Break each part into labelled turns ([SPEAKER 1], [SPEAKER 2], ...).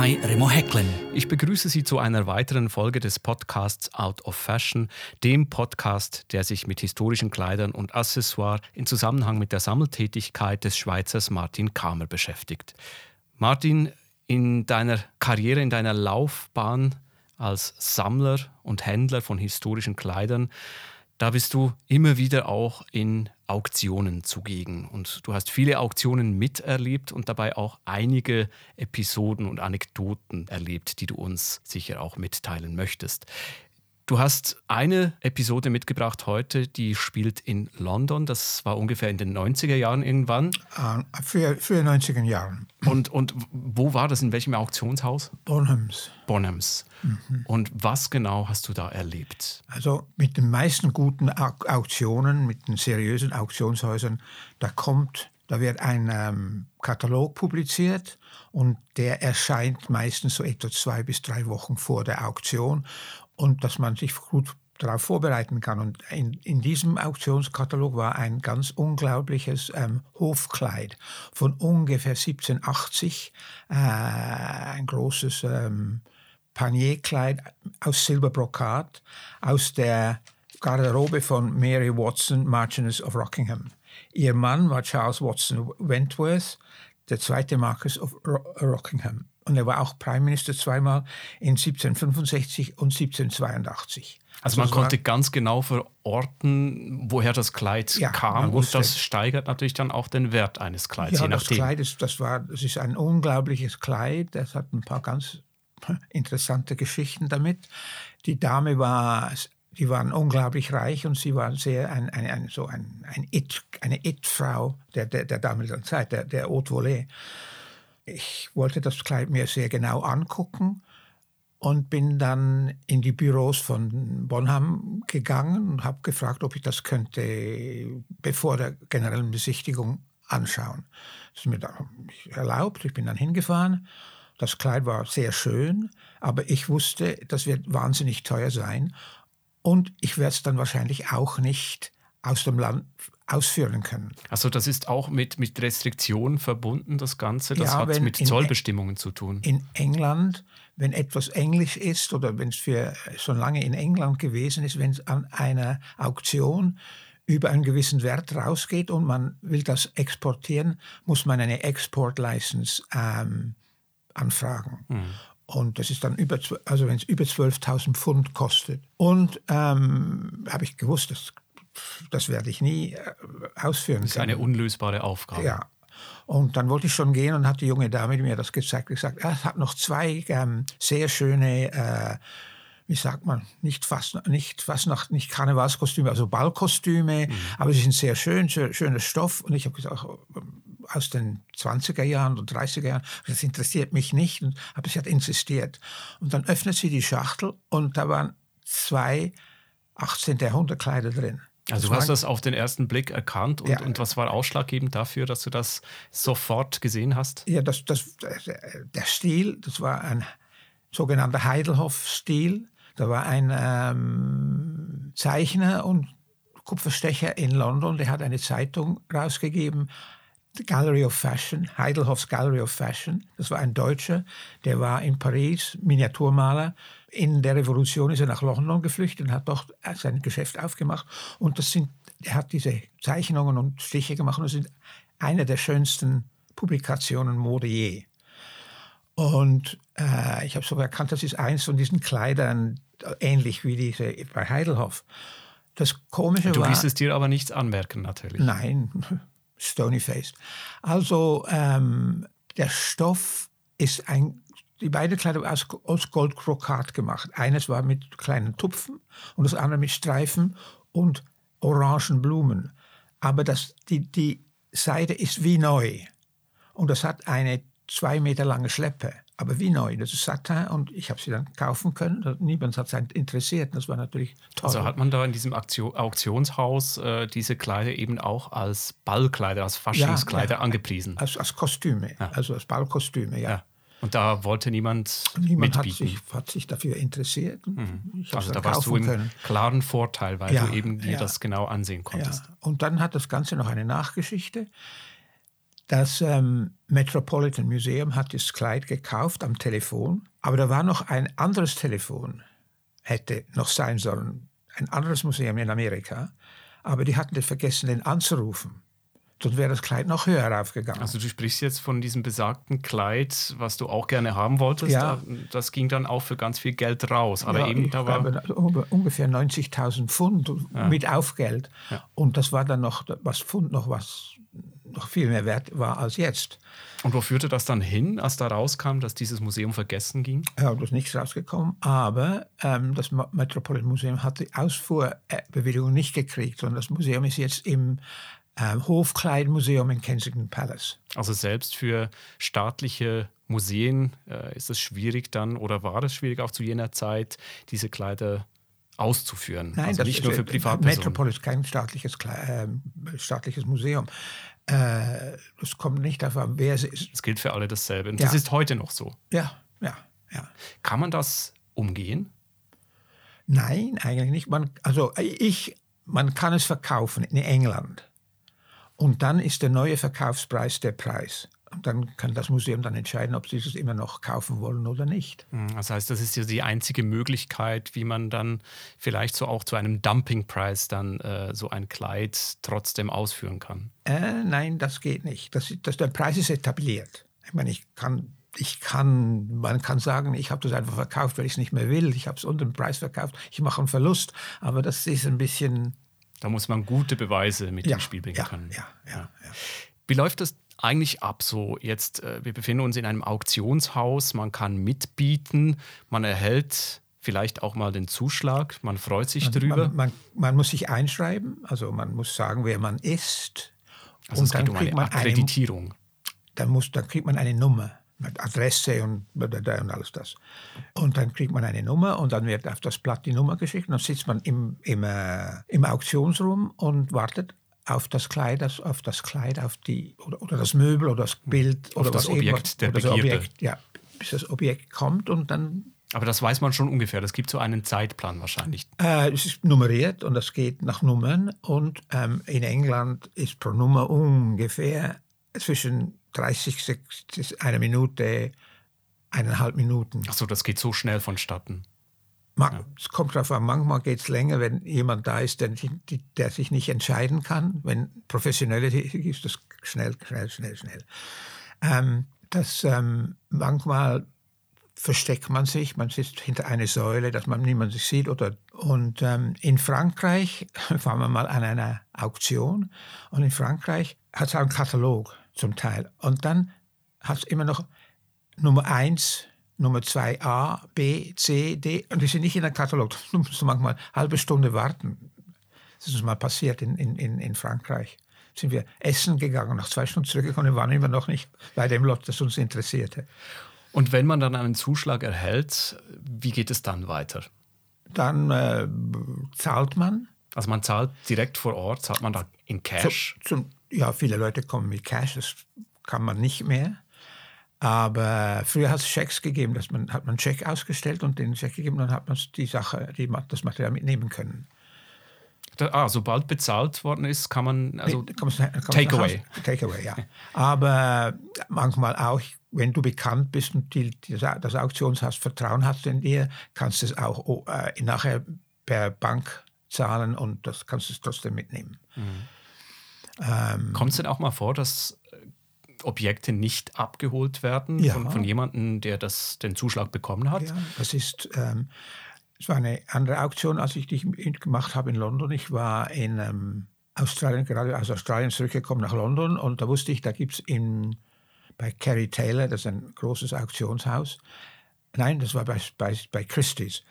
[SPEAKER 1] by Remo Hecklin.
[SPEAKER 2] Ich begrüße Sie zu einer weiteren Folge des Podcasts Out of Fashion, dem Podcast, der sich mit historischen Kleidern und Accessoires in Zusammenhang mit der Sammeltätigkeit des Schweizers Martin Kamer beschäftigt. Martin, in deiner Karriere, in deiner Laufbahn als Sammler und Händler von historischen Kleidern da bist du immer wieder auch in Auktionen zugegen. Und du hast viele Auktionen miterlebt und dabei auch einige Episoden und Anekdoten erlebt, die du uns sicher auch mitteilen möchtest. Du hast eine Episode mitgebracht heute, die spielt in London. Das war ungefähr in den 90er Jahren irgendwann.
[SPEAKER 3] Uh, für, für 90er Jahren.
[SPEAKER 2] Und, und wo war das? In welchem Auktionshaus?
[SPEAKER 3] Bonhams.
[SPEAKER 2] Bonhams. Mhm. Und was genau hast du da erlebt?
[SPEAKER 3] Also mit den meisten guten Auktionen, mit den seriösen Auktionshäusern, da kommt, da wird ein ähm, Katalog publiziert und der erscheint meistens so etwa zwei bis drei Wochen vor der Auktion und dass man sich gut darauf vorbereiten kann. Und in, in diesem Auktionskatalog war ein ganz unglaubliches ähm, Hofkleid von ungefähr 1780, äh, ein großes ähm, Panierkleid aus Silberbrokat aus der Garderobe von Mary Watson, Marchioness of Rockingham. Ihr Mann war Charles Watson Wentworth, der zweite Marquis of Rockingham. Und er war auch Prime Minister zweimal in 1765 und 1782.
[SPEAKER 2] Also, man konnte ganz genau verorten, woher das Kleid ja, kam und das steigert natürlich dann auch den Wert eines Kleids.
[SPEAKER 3] Ja, das Kleid ist, das war, das ist ein unglaubliches Kleid. Das hat ein paar ganz interessante Geschichten damit. Die Dame war, die waren unglaublich reich und sie war sehr ein, ein, ein so ein, ein It, eine It-Frau der, der, der damaligen Zeit, der, der Haute Volée. Ich wollte das Kleid mir sehr genau angucken und bin dann in die Büros von Bonham gegangen und habe gefragt, ob ich das könnte bevor der generellen Besichtigung anschauen. Das ist mir erlaubt. Ich bin dann hingefahren. Das Kleid war sehr schön, aber ich wusste, das wird wahnsinnig teuer sein und ich werde es dann wahrscheinlich auch nicht aus dem Land ausführen können.
[SPEAKER 2] Also das ist auch mit, mit Restriktionen verbunden, das Ganze? Das ja, hat mit Zollbestimmungen zu tun?
[SPEAKER 3] In England, wenn etwas Englisch ist oder wenn es für schon lange in England gewesen ist, wenn es an einer Auktion über einen gewissen Wert rausgeht und man will das exportieren, muss man eine Export-License ähm, anfragen. Hm. Und das ist dann über, also wenn es über 12.000 Pfund kostet. Und ähm, habe ich gewusst, das das werde ich nie äh, ausführen
[SPEAKER 2] Das ist
[SPEAKER 3] können.
[SPEAKER 2] eine unlösbare Aufgabe.
[SPEAKER 3] Ja. Und dann wollte ich schon gehen und hat die junge Dame mir das gezeigt. gesagt, ja, es hat noch zwei ähm, sehr schöne, äh, wie sagt man, nicht fast, nicht fast nach, nicht Karnevalskostüme, also Ballkostüme, mhm. aber sie sind sehr schön, sehr, schöner Stoff. Und ich habe gesagt, aus den 20er Jahren oder 30er Jahren, das interessiert mich nicht, aber sie hat insistiert. Und dann öffnet sie die Schachtel und da waren zwei 18. Jahrhundert Kleider drin.
[SPEAKER 2] Also du hast das auf den ersten Blick erkannt und, ja. und was war ausschlaggebend dafür, dass du das sofort gesehen hast?
[SPEAKER 3] Ja, das, das, der Stil, das war ein sogenannter Heidelhoff-Stil. Da war ein ähm, Zeichner und Kupferstecher in London, der hat eine Zeitung rausgegeben, The Gallery of Fashion, Heidelhoffs Gallery of Fashion. Das war ein Deutscher, der war in Paris, Miniaturmaler in der Revolution ist er nach London geflüchtet und hat dort sein Geschäft aufgemacht. Und das sind, er hat diese Zeichnungen und Stiche gemacht und das sind eine der schönsten Publikationen Mode je. Und äh, ich habe sogar erkannt, das ist eins von diesen Kleidern, ähnlich wie diese bei Heidelhoff. Das Komische
[SPEAKER 2] du
[SPEAKER 3] war...
[SPEAKER 2] Du ließt es dir aber nichts anmerken, natürlich.
[SPEAKER 3] Nein, stony-faced. Also ähm, der Stoff ist ein die beiden Kleider aus, aus Goldkrokat gemacht. Eines war mit kleinen Tupfen und das andere mit Streifen und orangen Blumen. Aber das, die, die Seide ist wie neu. Und das hat eine zwei Meter lange Schleppe. Aber wie neu. Das ist Satin und ich habe sie dann kaufen können. Niemand hat es interessiert. Das war natürlich toll.
[SPEAKER 2] Also hat man da in diesem Auktionshaus äh, diese Kleider eben auch als Ballkleider, als Faschingskleider ja, ja. angepriesen?
[SPEAKER 3] Als, als Kostüme, ja. also als Ballkostüme, ja.
[SPEAKER 2] Und da wollte niemand
[SPEAKER 3] Niemand
[SPEAKER 2] mitbieten.
[SPEAKER 3] hat sich, hat sich dafür interessiert.
[SPEAKER 2] Mhm. Also da warst du im können. klaren Vorteil, weil ja, du eben dir ja. das genau ansehen konntest.
[SPEAKER 3] Ja. Und dann hat das Ganze noch eine Nachgeschichte. Das ähm, Metropolitan Museum hat das Kleid gekauft am Telefon, aber da war noch ein anderes Telefon, hätte noch sein sollen, ein anderes Museum in Amerika, aber die hatten vergessen, den anzurufen. Dann wäre das Kleid noch höher aufgegangen.
[SPEAKER 2] Also du sprichst jetzt von diesem besagten Kleid, was du auch gerne haben wolltest.
[SPEAKER 3] Ja.
[SPEAKER 2] Das ging dann auch für ganz viel Geld raus. Aber
[SPEAKER 3] ja,
[SPEAKER 2] eben da war
[SPEAKER 3] glaube, ungefähr 90.000 Pfund
[SPEAKER 2] Ja.
[SPEAKER 3] mit Aufgeld.
[SPEAKER 2] Ja.
[SPEAKER 3] Und das war dann noch, was Pfund noch was noch viel mehr wert war als jetzt.
[SPEAKER 2] Und wo führte das dann hin, als da rauskam, dass dieses Museum vergessen ging?
[SPEAKER 3] Ja, da ist nichts rausgekommen, aber ähm, das Metropolitan Museum hat die Ausfuhrbewilligung nicht gekriegt, sondern das Museum ist jetzt im ähm, Hofkleidmuseum in Kensington Palace.
[SPEAKER 2] Also selbst für staatliche Museen äh, ist es schwierig dann, oder war es schwierig auch zu jener Zeit, diese Kleider auszuführen?
[SPEAKER 3] Nein,
[SPEAKER 2] also
[SPEAKER 3] das
[SPEAKER 2] nicht
[SPEAKER 3] ist,
[SPEAKER 2] nur für
[SPEAKER 3] äh,
[SPEAKER 2] Privatpersonen.
[SPEAKER 3] Metropolis ist kein staatliches, ähm, staatliches Museum. Äh, Es kommt nicht an, wer es ist.
[SPEAKER 2] Es gilt für alle dasselbe. Und das
[SPEAKER 3] Ja.
[SPEAKER 2] ist heute noch so.
[SPEAKER 3] Ja, ja, ja.
[SPEAKER 2] Kann man das umgehen?
[SPEAKER 3] Nein, eigentlich nicht. Man, also ich, man kann es verkaufen in England. Und dann ist der neue Verkaufspreis der Preis. Und dann kann das Museum dann entscheiden, ob sie es immer noch kaufen wollen oder nicht.
[SPEAKER 2] Hm, Das heißt, das ist ja die einzige Möglichkeit, wie man dann vielleicht so auch zu einem Dumpingpreis dann äh, so ein Kleid trotzdem ausführen kann.
[SPEAKER 3] Äh, nein, das geht nicht. Das, das, der Preis ist etabliert. Ich meine, ich kann, ich kann, man kann sagen, ich habe das einfach verkauft, weil ich es nicht mehr will. Ich habe es unter dem Preis verkauft. Ich mache einen Verlust. Aber das ist ein bisschen.
[SPEAKER 2] Da muss man gute Beweise mit
[SPEAKER 3] Ja,
[SPEAKER 2] ins Spiel bringen
[SPEAKER 3] ja,
[SPEAKER 2] können.
[SPEAKER 3] ja, ja, ja.
[SPEAKER 2] Wie läuft das eigentlich ab so jetzt? Äh, wir befinden uns in einem Auktionshaus, man kann mitbieten, man erhält vielleicht auch mal den Zuschlag, man freut sich drüber.
[SPEAKER 3] Man, man, man muss sich einschreiben, also man muss sagen, wer man ist.
[SPEAKER 2] also es geht um eine
[SPEAKER 3] man eine,
[SPEAKER 2] Akkreditierung.
[SPEAKER 3] dann, muss, dann kriegt man eine Nummer mit Adresse und, und alles das. Und dann kriegt man eine Nummer und dann wird auf das Blatt die Nummer geschickt. Und dann sitzt man im, im, äh, im Auktionsraum und wartet auf das Kleid, auf das Kleid, auf die oder, oder das Möbel oder das Bild oder
[SPEAKER 2] das
[SPEAKER 3] was
[SPEAKER 2] Objekt der
[SPEAKER 3] oder das. Objekt, ja, bis das Objekt kommt und dann
[SPEAKER 2] Aber das weiß man schon ungefähr. Das gibt so einen Zeitplan wahrscheinlich.
[SPEAKER 3] Äh, es ist nummeriert und das geht nach Nummern. Und ähm, in England ist pro Nummer ungefähr zwischen 30 Sek- einer Minute, eineinhalb Minuten.
[SPEAKER 2] Achso, das geht so schnell vonstatten.
[SPEAKER 3] Ma- Es kommt darauf an, manchmal geht es länger, wenn jemand da ist, der, der sich nicht entscheiden kann. Wenn professionelle tätig ist, das schnell, schnell, schnell, schnell. Ähm, das ähm, manchmal versteckt man sich, man sitzt hinter einer Säule, dass man niemand sich sieht. Oder, und ähm, in Frankreich waren wir mal an einer Auktion und in Frankreich hat es auch einen Katalog zum Teil. Und dann hat es immer noch Nummer 1, Nummer 2a, B, C, D und die sind nicht in der Katalog. Da musst du manchmal eine halbe Stunde warten. Das ist uns mal passiert in, in, in, Frankreich. Sind wir essen gegangen, nach zwei Stunden zurückgekommen und waren immer noch nicht bei dem Lot, das uns interessierte.
[SPEAKER 2] Und wenn man dann einen Zuschlag erhält, wie geht es dann weiter?
[SPEAKER 3] Dann äh, zahlt man.
[SPEAKER 2] Also man zahlt direkt vor Ort, zahlt man da in Cash.
[SPEAKER 3] Zum, ja, viele Leute kommen mit Cash, das kann man nicht mehr. Aber früher hat es Schecks gegeben, dass man, hat man einen Scheck ausgestellt und den Scheck gegeben, dann hat man die Sache, die, das Material mitnehmen können.
[SPEAKER 2] Da, ah, sobald bezahlt worden ist, kann man also
[SPEAKER 3] du
[SPEAKER 2] Takeaway.
[SPEAKER 3] nach Hause. Takeaway, ja. Aber manchmal auch, wenn du bekannt bist und die, die, das Auktionshaus Vertrauen hat in dir, kannst du es auch oh, äh, nachher per Bank zahlen und das kannst du es trotzdem mitnehmen. Ähm,
[SPEAKER 2] kommt es denn auch mal vor, dass äh, Objekte nicht abgeholt werden
[SPEAKER 3] Ja.
[SPEAKER 2] von, von jemandem, der das, den Zuschlag bekommen hat?
[SPEAKER 3] Ja, das ist, ähm, es war eine andere Auktion, als ich die gemacht habe in London. Ich war in ähm, Australien, gerade aus Australien zurückgekommen nach London und da wusste ich, da gibt es bei Kerry Taylor, das ist ein großes Auktionshaus. Nein, das war bei, bei, bei Christie's.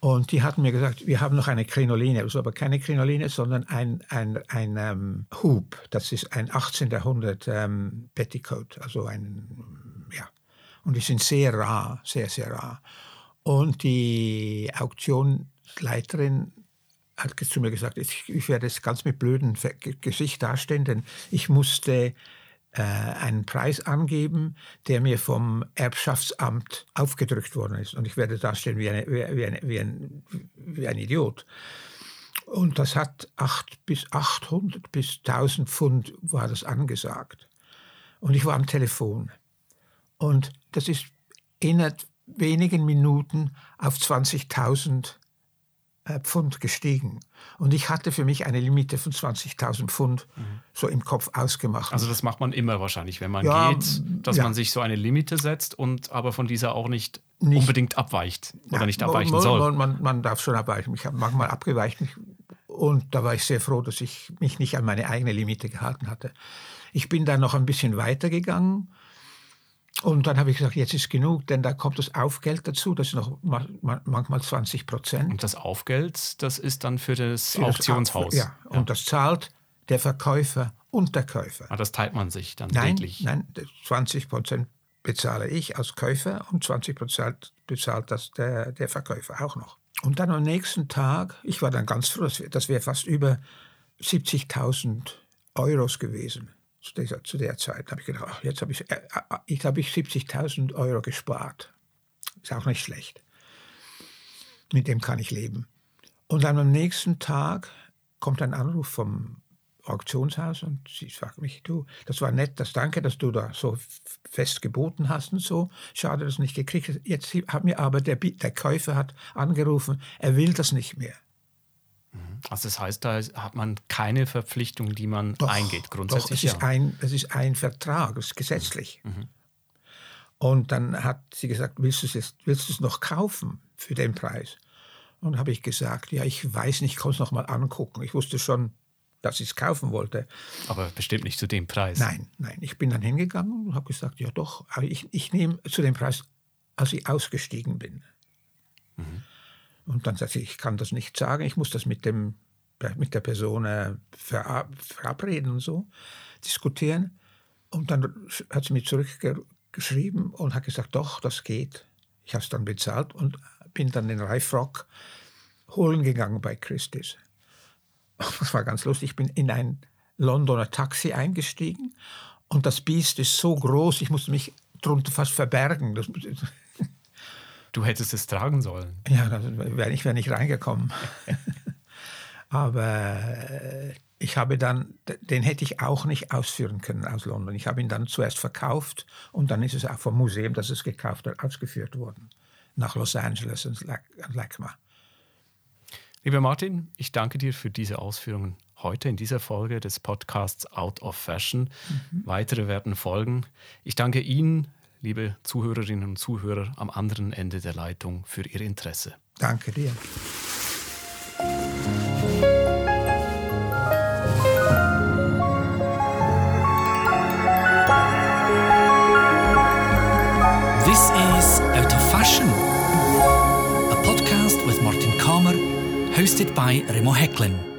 [SPEAKER 3] Und die hatten mir gesagt, wir haben noch eine Krinoline. War aber keine Krinoline, sondern ein, ein, ein ähm, Hub. Das ist ein 18. Jahrhundert ähm, Petticoat. Also ein, ja. Und die sind sehr rar, sehr, sehr rar. Und die Auktionsleiterin hat zu mir gesagt, ich, ich werde jetzt ganz mit blödem Gesicht dastehen, denn ich musste einen Preis angeben, der mir vom Erbschaftsamt aufgedrückt worden ist. Und ich werde dastehen wie, eine, wie, eine, wie, ein, wie ein Idiot. Und das hat acht bis 800 bis 1000 Pfund war das angesagt. Und ich war am Telefon. Und das ist innerhalb wenigen Minuten auf 20.000 äh, Pfund gestiegen. Und ich hatte für mich eine Limite von 20.000 Pfund mhm. so im Kopf ausgemacht.
[SPEAKER 2] Also das macht man immer wahrscheinlich, wenn man ja, geht, dass ja. man sich so eine Limite setzt und aber von dieser auch nicht, nicht unbedingt abweicht oder ja, nicht abweichen
[SPEAKER 3] man,
[SPEAKER 2] soll.
[SPEAKER 3] Man, man, darf schon abweichen. Ich habe manchmal abgeweicht und da war ich sehr froh, dass ich mich nicht an meine eigene Limite gehalten hatte. Ich bin dann noch ein bisschen weitergegangen und dann habe ich gesagt, jetzt ist genug, denn da kommt das Aufgeld dazu, das ist noch manchmal 20 Prozent.
[SPEAKER 2] Und das Aufgeld, das ist dann für das für Auktionshaus?
[SPEAKER 3] Das, ja, und das zahlt der Verkäufer und der Käufer.
[SPEAKER 2] Ah, das teilt man sich dann
[SPEAKER 3] nein,
[SPEAKER 2] täglich?
[SPEAKER 3] Nein, 20 Prozent bezahle ich als Käufer und 20 Prozent bezahlt das der, der Verkäufer auch noch. Und dann am nächsten Tag, ich war dann ganz froh, das wäre fast über 70.000 Euros gewesen zu, dieser, zu der Zeit. Habe ich gedacht, ach, jetzt habe ich, äh, äh ich, hab ich 70.000 Euro gespart. Ist auch nicht schlecht. Mit dem kann ich leben. Und dann am nächsten Tag kommt ein Anruf vom Auktionshaus und sie fragt mich, du, das war nett, das danke, dass du da so fest geboten hast und so. Schade, dass du nicht gekriegt hast. Jetzt hat mir aber der, der Käufer hat angerufen, er will das nicht mehr.
[SPEAKER 2] Also das heißt, da hat man keine Verpflichtung, die man
[SPEAKER 3] doch,
[SPEAKER 2] eingeht. Grundsätzlich
[SPEAKER 3] doch, es, ist ein, es ist ein Vertrag, es ist gesetzlich. Mhm. mhm. Und dann hat sie gesagt, willst du es, willst du es noch kaufen für den Preis? Und habe ich gesagt, ja, ich weiß nicht, ich kann es noch mal angucken. Ich wusste schon, dass ich es kaufen wollte.
[SPEAKER 2] Aber bestimmt nicht zu dem Preis.
[SPEAKER 3] Nein, nein. Ich bin dann hingegangen und habe gesagt, ja doch, ich, ich nehme zu dem Preis, als ich ausgestiegen bin. Und dann sagt sie, ich kann das nicht sagen, ich muss das mit, dem, mit der Person äh, verabreden und so, diskutieren. Und dann hat sie mir zurückgeschrieben und hat gesagt, doch, das geht. Ich habe es dann bezahlt und bin dann den Reifrock holen gegangen bei Christis. Das war ganz lustig. Ich bin in ein Londoner Taxi eingestiegen und das Biest ist so groß, ich musste mich drunter fast verbergen. Das,
[SPEAKER 2] Du hättest es tragen sollen.
[SPEAKER 3] Ja, wär, ich wäre nicht reingekommen. Aber äh, ich habe dann, den hätte ich auch nicht ausführen können aus London. Ich habe ihn dann zuerst verkauft und dann ist es auch vom Museum, das es gekauft hat, ausgeführt worden. Nach Los Angeles und LACMA.
[SPEAKER 2] Lieber Martin, ich danke dir für diese Ausführungen heute in dieser Folge des Podcasts Out of Fashion. Mhm. Weitere werden folgen. Ich danke Ihnen, liebe Zuhörerinnen und Zuhörer am anderen Ende der Leitung, für Ihr Interesse.
[SPEAKER 3] Danke dir.
[SPEAKER 1] This is Out of Fashion, a podcast with Martin Kamer, hosted by Remo Hecklin.